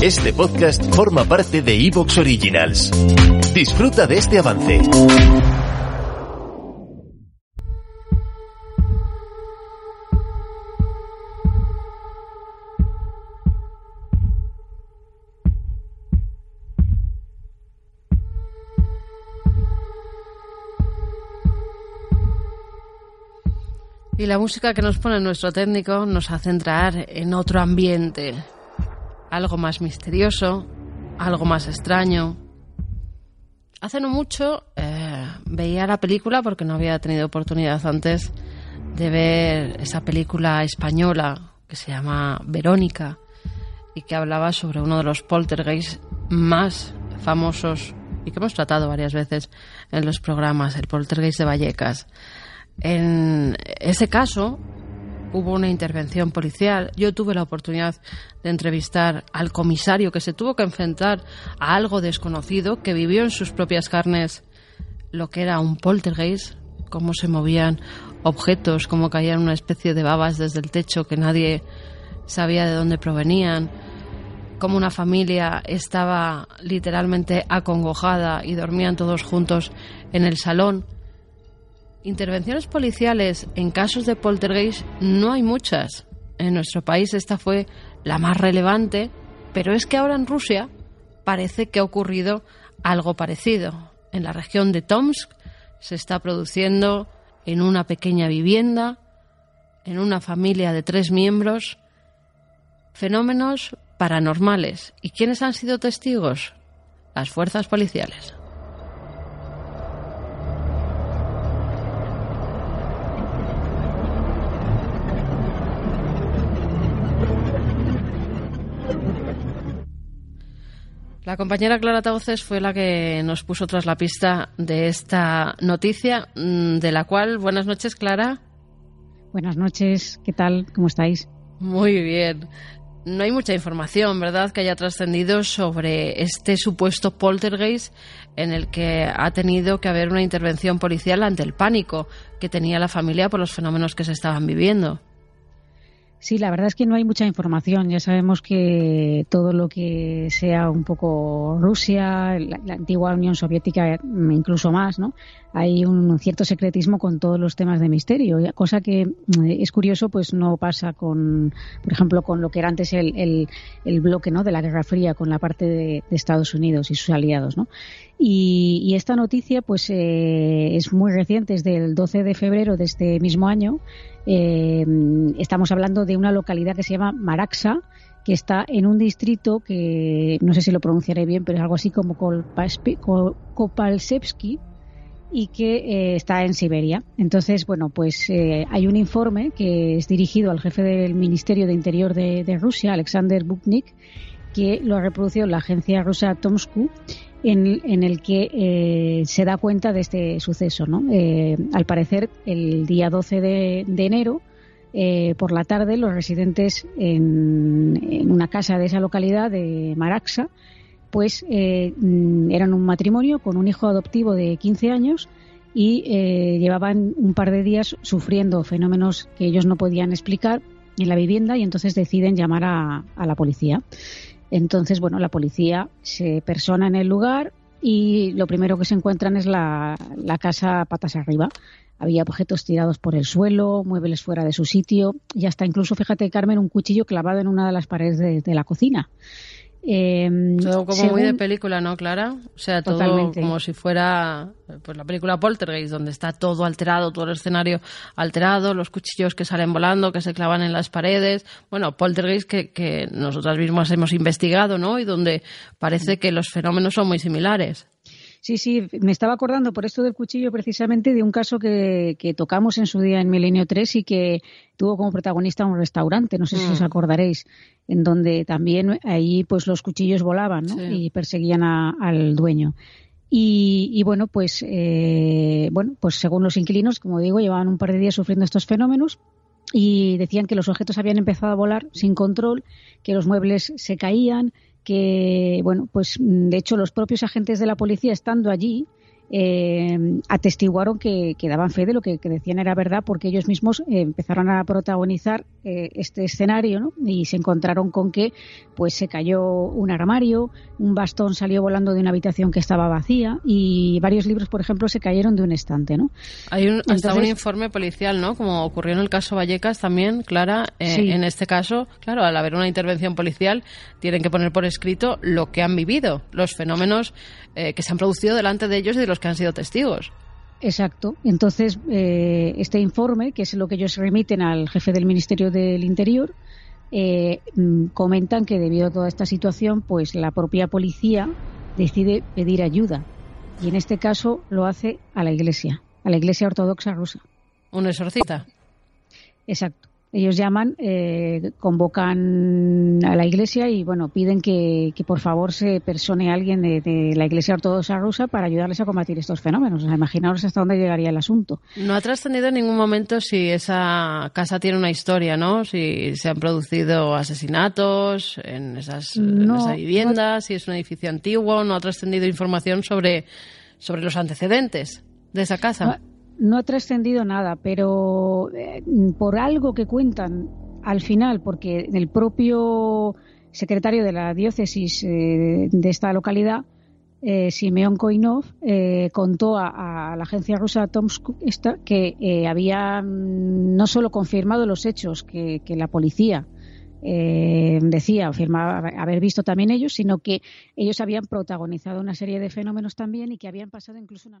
Este podcast forma parte de Evox Originals. Disfruta de este avance. Y la música que nos pone nuestro técnico nos hace entrar en otro ambiente, algo más misterioso, algo más extraño. Hace no mucho eh, veía la película porque no había tenido oportunidad antes de ver esa película española que se llama Verónica y que hablaba sobre uno de los poltergeists más famosos y que hemos tratado varias veces en los programas, el poltergeist de Vallecas. En ese caso hubo una intervención policial. Yo tuve la oportunidad de entrevistar al comisario que se tuvo que enfrentar a algo desconocido, que vivió en sus propias carnes lo que era un poltergeist, cómo se movían objetos, cómo caían una especie de babas desde el techo que nadie sabía de dónde provenían, cómo una familia estaba literalmente acongojada y dormían todos juntos en el salón Intervenciones policiales en casos de poltergeist no hay muchas. En nuestro país esta fue la más relevante, pero es que ahora en Rusia parece que ha ocurrido algo parecido. En la región de Tomsk se está produciendo en una pequeña vivienda, en una familia de tres miembros, fenómenos paranormales. ¿Y quiénes han sido testigos? Las fuerzas policiales. La compañera Clara Tauces fue la que nos puso tras la pista de esta noticia, mm, de la cual, buenas noches, Clara. Buenas noches, ¿qué tal? ¿Cómo estáis? Muy bien. No hay mucha información, ¿verdad?, que haya trascendido sobre este supuesto poltergeist en el que ha tenido que haber una intervención policial ante el pánico que tenía la familia por los fenómenos que se estaban viviendo. Sí, la verdad es que no hay mucha información. Ya sabemos que todo lo que sea un poco Rusia, la, antigua Unión Soviética, incluso más, ¿no? Hay un cierto secretismo con todos los temas de misterio, cosa que mm, es curioso, pues no pasa con, por ejemplo, con lo que era antes el, el, bloque, ¿no? De la Guerra Fría con la parte de, de Estados Unidos y sus aliados, ¿no? Y, esta noticia pues eh, es muy reciente, es del 12 de febrero de este mismo año. Eh, estamos hablando de una localidad que se llama Maraxa, que está en un distrito que no sé si lo pronunciaré bien, pero es algo así como Kopalsevsky y que eh, está en Siberia. Entonces, bueno, pues hay un informe que es dirigido al jefe del Ministerio de Interior de, de Rusia, Alexander Buknik, que lo ha reproducido la agencia rusa Tomsku en, el que eh, se da cuenta de este suceso. ¿no? Eh, al parecer, el día 12 de, enero, eh, por la tarde, los residentes en, una casa de esa localidad de Maraxa, pues eran un matrimonio con un hijo adoptivo de 15 años y llevaban un par de días sufriendo fenómenos que ellos no podían explicar en la vivienda y entonces deciden llamar a la policía. Entonces, bueno, la policía se persona en el lugar y lo primero que se encuentran es la, casa patas arriba. Había objetos tirados por el suelo, muebles fuera de su sitio y hasta incluso, fíjate Carmen, un cuchillo clavado en una de las paredes de la cocina. Eh, todo como muy de película, ¿no, Clara? O sea, todo como si fuera pues la película Poltergeist, donde está todo alterado, todo el escenario alterado, los cuchillos que salen volando, que se clavan en las paredes. Bueno, Poltergeist que, que nosotras mismas hemos investigado, ¿no? Y donde parece que los fenómenos son muy similares. Sí, sí, me estaba acordando por esto del cuchillo precisamente de un caso que, tocamos en su día en Milenio 3 y que tuvo como protagonista un restaurante, no sé si os mm. acordaréis, en donde también ahí pues los cuchillos volaban y perseguían al dueño. Y, bueno, pues eh, bueno, pues según los inquilinos, como digo, llevaban un par de días sufriendo estos fenómenos y decían que los objetos habían empezado a volar sin control, que los muebles se caían, que, bueno, pues de hecho los propios agentes de la policía estando allí eh, atestiguaron que, daban fe de lo que, decían era verdad porque ellos mismos eh, empezaron a protagonizar eh, este escenario y se encontraron con que pues se cayó un armario, un bastón salió volando de una habitación que estaba vacía y varios libros, por ejemplo, se cayeron de un estante. ¿no? Hay un, hasta un informe policial, ¿no? Como ocurrió en el caso Vallecas también, Clara, en este caso, claro, al haber una intervención policial, tienen que poner por escrito lo que han vivido, los fenómenos que se han producido delante de ellos y de los que han sido testigos. Exacto. Entonces, eh, este informe, que es lo que ellos remiten al jefe del Ministerio del Interior, eh, mm, comentan que debido a toda esta situación, pues la propia policía decide pedir ayuda. Y en este caso lo hace a la Iglesia, a la Iglesia Ortodoxa rusa. ¿Un exorcista? Exacto ellos llaman, eh, convocan a la iglesia y bueno piden que, por favor se persone alguien de, la iglesia ortodoxa rusa para ayudarles a combatir estos fenómenos. O imaginaros hasta dónde llegaría el asunto. No ha trascendido en ningún momento si esa casa tiene una historia, ¿no? Si se han producido asesinatos en esas, viviendas, si es un edificio antiguo. No ha trascendido información sobre, sobre los antecedentes de esa casa no ha trascendido nada, pero eh, por algo que cuentan al final, porque el propio secretario de la diócesis eh, de esta localidad, eh, Simeón Koinov, contó a, la agencia rusa Tomsk que había mm, no solo confirmado los hechos que, la policía decía, afirmaba haber visto también ellos, sino que ellos habían protagonizado una serie de fenómenos también y que habían pasado incluso una.